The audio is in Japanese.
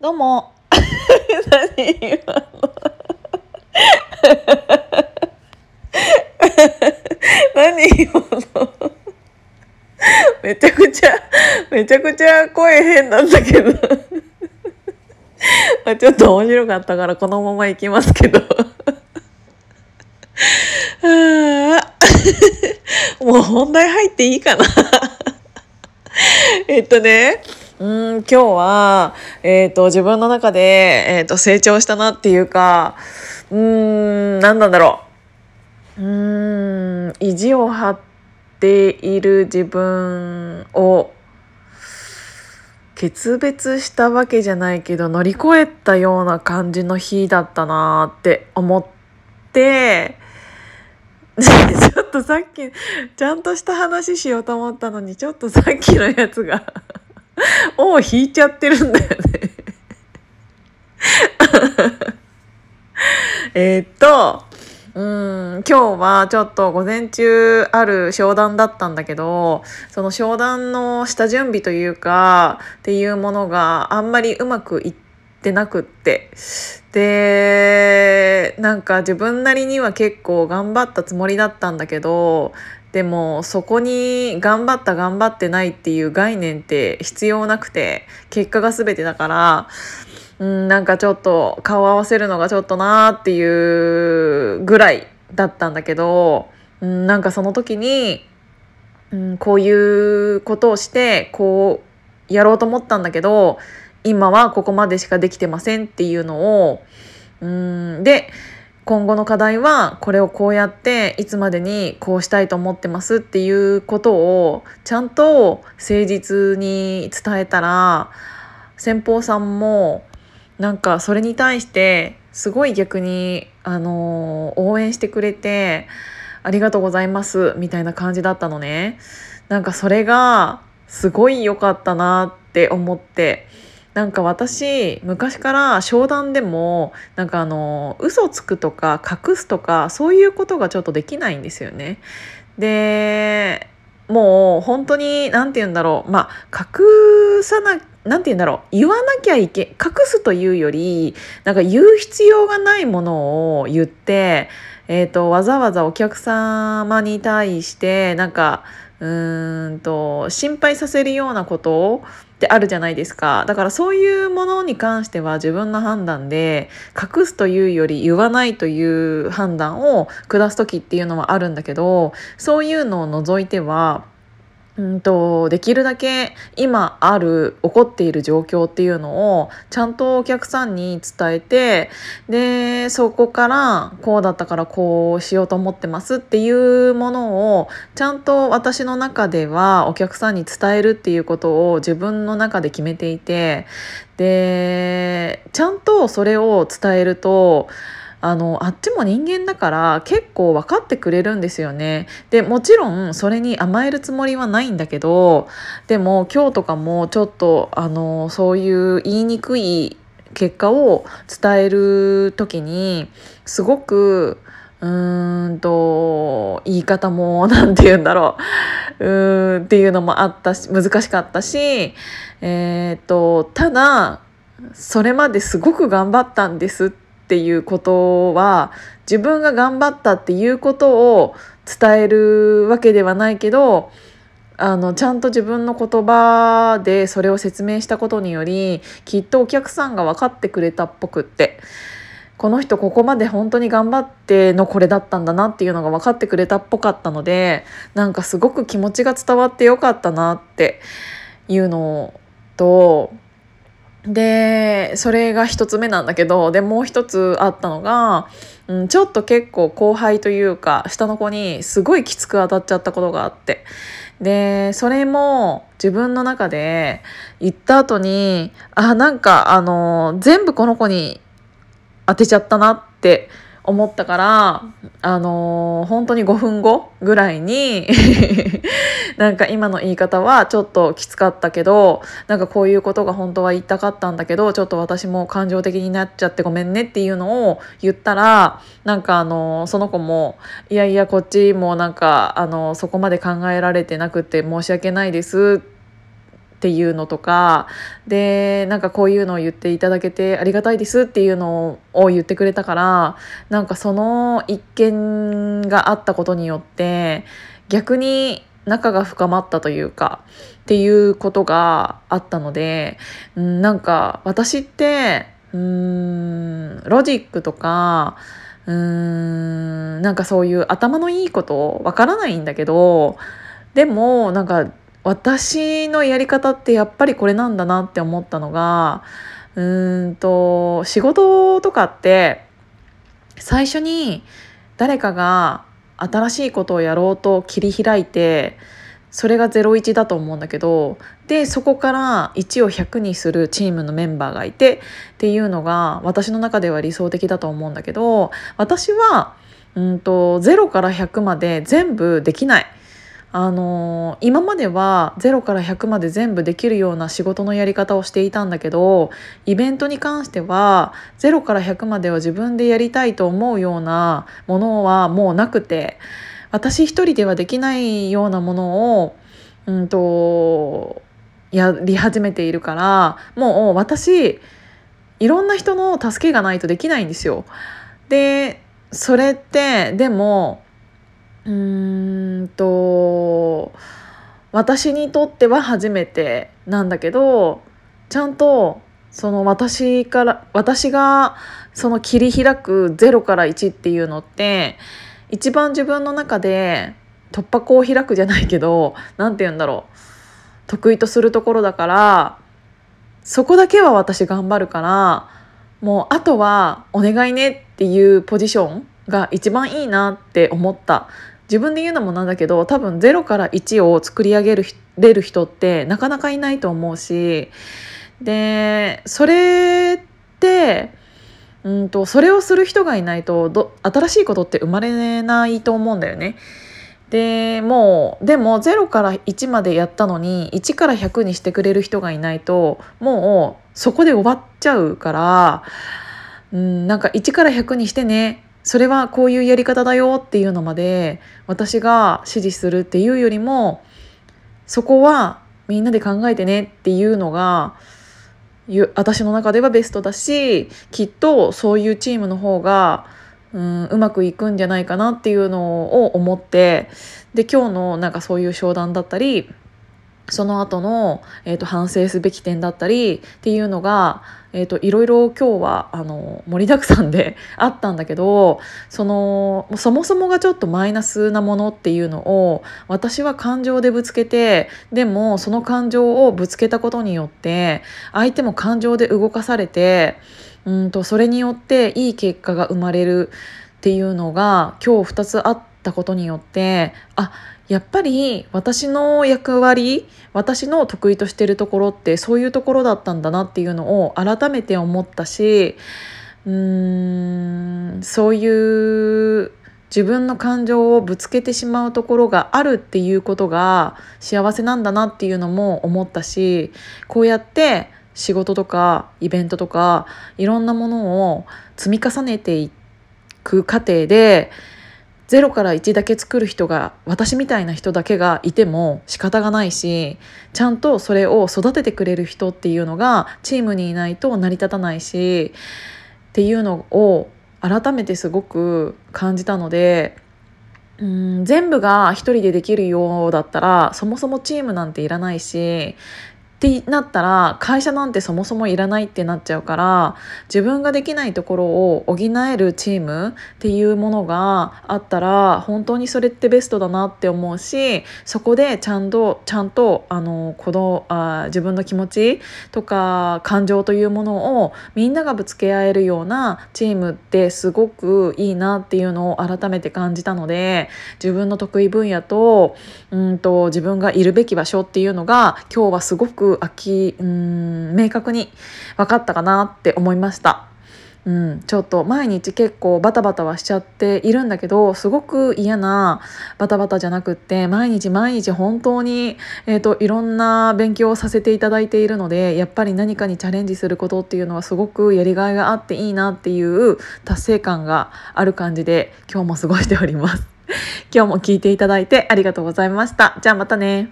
どうも。何今の何今のめちゃくちゃ、めちゃくちゃ声変なんだけど。あ ちょっと面白かったからこのまま行きますけど。あーもう本題入っていいかな。えっとね、うん今日は、えっと自分の中で、えっと成長したなっていうかうーん何なんだろう。うーん意地を張っている自分を決別したわけじゃないけど乗り越えたような感じの日だったなって思って ちょっとさっきちゃんとした話しようと思ったのにちょっとさっきのやつが を引いちゃってるんだよね。えっとうん今日はちょっと午前中ある商談だったんだけどその商談の下準備というかっていうものがあんまりうまくいってなくって。でなんか自分なりには結構頑張ったつもりだったんだけどでもそこに頑張った頑張ってないっていう概念って必要なくて結果が全てだからうんなんかちょっと顔合わせるのがちょっとなーっていうぐらいだったんだけどうんなんかその時にうんこういうことをしてこうやろうと思ったんだけど今はここまでしかできてませんっていうのをうんで今後の課題はこれをこうやっていつまでにこうしたいと思ってますっていうことをちゃんと誠実に伝えたら先方さんもなんかそれに対してすごい逆に、あの応援してくれてありがとうございますみたいな感じだったのね。なんかそれがすごい良かったなって思ってなんか私昔から商談でもなんかあの嘘つくとか隠すとかそういうことがちょっとできないんですよね。でもう本当に何て言うんだろうまあ隠さな何て言うんだろう言わなきゃいけ隠すというよりなんか言う必要がないものを言って、えー、とわざわざお客様に対してなんかうーんと心配させるようなことをってあるじゃないですか。だからそういうものに関しては自分の判断で隠すというより言わないという判断を下す時っていうのはあるんだけどそういうのを除いてはうんとできるだけ今ある起こっている状況っていうのをちゃんとお客さんに伝えてでそこからこうだったからこうしようと思ってますっていうものをちゃんと私の中ではお客さんに伝えるっていうことを自分の中で決めていてでちゃんとそれを伝えるとあのあっちも人間だから結構分かってくれるんですよね。でもちろんそれに甘えるつもりはないんだけどでも今日とかもちょっとあのそういう言いにくい結果を伝える時にすごくうーんと言い方も何て言うんだろううーんっていうのもあったし難しかったしえー、っとただそれまですごく頑張ったんですってていうことは自分が頑張ったっていうことを伝えるわけではないけどあのちゃんと自分の言葉でそれを説明したことによりきっとお客さんが分かってくれたっぽくってこの人ここまで本当に頑張ってのこれだったんだなっていうのが分かってくれたっぽかったのでなんかすごく気持ちが伝わってよかったなっていうのとでそれが一つ目なんだけどでもう一つあったのが、うん、ちょっと結構後輩というか下の子にすごいきつく当たっちゃったことがあって。でそれも自分の中で言った後にあなんかあの全部この子に当てちゃったなって思ったからあの本当に5分後ぐらいになんか今の言い方はちょっときつかったけどなんかこういうことが本当は言いたかったんだけどちょっと私も感情的になっちゃってごめんねっていうのを言ったらなんかあのその子も「いやいやこっちもなんかあのそこまで考えられてなくて申し訳ないです」っっていうのとかでなんかこういうのを言っていただけてありがたいですっていうのを言ってくれたからなんかその一件があったことによって逆に仲が深まったというかっていうことがあったので、うん、なんか私ってうーんロジックとかうーんなんかそういう頭のいいことわからないんだけどでもなんか私のやり方ってやっぱりこれなんだなって思ったのがうーんと仕事とかって最初に誰かが新しいことをやろうと切り開いてそれが01だと思うんだけどでそこから1を100にするチームのメンバーがいてっていうのが私の中では理想的だと思うんだけど私はうんと0から100まで全部できない。あのー、今までは0から100まで全部できるような仕事のやり方をしていたんだけどイベントに関しては0から100までは自分でやりたいと思うようなものはもうなくて私一人ではできないようなものを、うんと、やり始めているからもう私いろんな人の助けがないとできないんですよ。でそれってでもうーんと私にとっては初めてなんだけどちゃんとその私から私がその切り開く0から1っていうのって一番自分の中で突破口を開くじゃないけど何て言うんだろう。得意とするところだからそこだけは私頑張るからもうあとはお願いねっていうポジションが一番いいなって思った自分で言うのもなんだけど多分0から1を作り上げるれる人ってなかなかいないと思うしでそれってうんとそれをする人がいないとど新しいことって生まれないと思うんだよね。でもうでも0から1までやったのに1から100にしてくれる人がいないともうそこで終わっちゃうからうんなんか1から100にしてねそれはこういうやり方だよっていうのまで私が指示するっていうよりもそこはみんなで考えてねっていうのが私の中ではベストだしきっとそういうチームの方がうんうまくいくんじゃないかなっていうのを思ってで今日のなんかそういう商談だったりその後の、えーと、反省すべき点だったりっていうのが、えーと、いろいろ今日はあの盛りだくさんで あったんだけどそのそもそもがちょっとマイナスなものっていうのを私は感情でぶつけてでもその感情をぶつけたことによって相手も感情で動かされてうんとそれによっていい結果が生まれるっていうのが今日2つあってたことによってあやっぱり私の役割私の得意としてるところってそういうところだったんだなっていうのを改めて思ったしうーんそういう自分の感情をぶつけてしまうところがあるっていうことが幸せなんだなっていうのも思ったしこうやって仕事とかイベントとかいろんなものを積み重ねていく過程で0から1だけ作る人が私みたいな人だけがいても仕方がないしちゃんとそれを育ててくれる人っていうのがチームにいないと成り立たないしっていうのを改めてすごく感じたのでうん全部が一人でできるようだったらそもそもチームなんていらないしってなったら会社なんてそもそもいらないってなっちゃうから自分ができないところを補えるチームっていうものがあったら本当にそれってベストだなって思うしそこでちゃんとちゃんとあのこのあ自分の気持ちとか感情というものをみんながぶつけ合えるようなチームってすごくいいなっていうのを改めて感じたので自分の得意分野とうんと自分がいるべき場所っていうのが今日はすごくくうん明確に分かったかなって思いました。うん、ちょっと毎日結構バタバタはしちゃっているんだけどすごく嫌なバタバタじゃなくって毎日毎日本当に、えーと、いろんな勉強をさせていただいているのでやっぱり何かにチャレンジすることっていうのはすごくやりがいがあっていいなっていう達成感がある感じで今日も過ごしております。今日も聞いていただいてありがとうございました。じゃあまたね。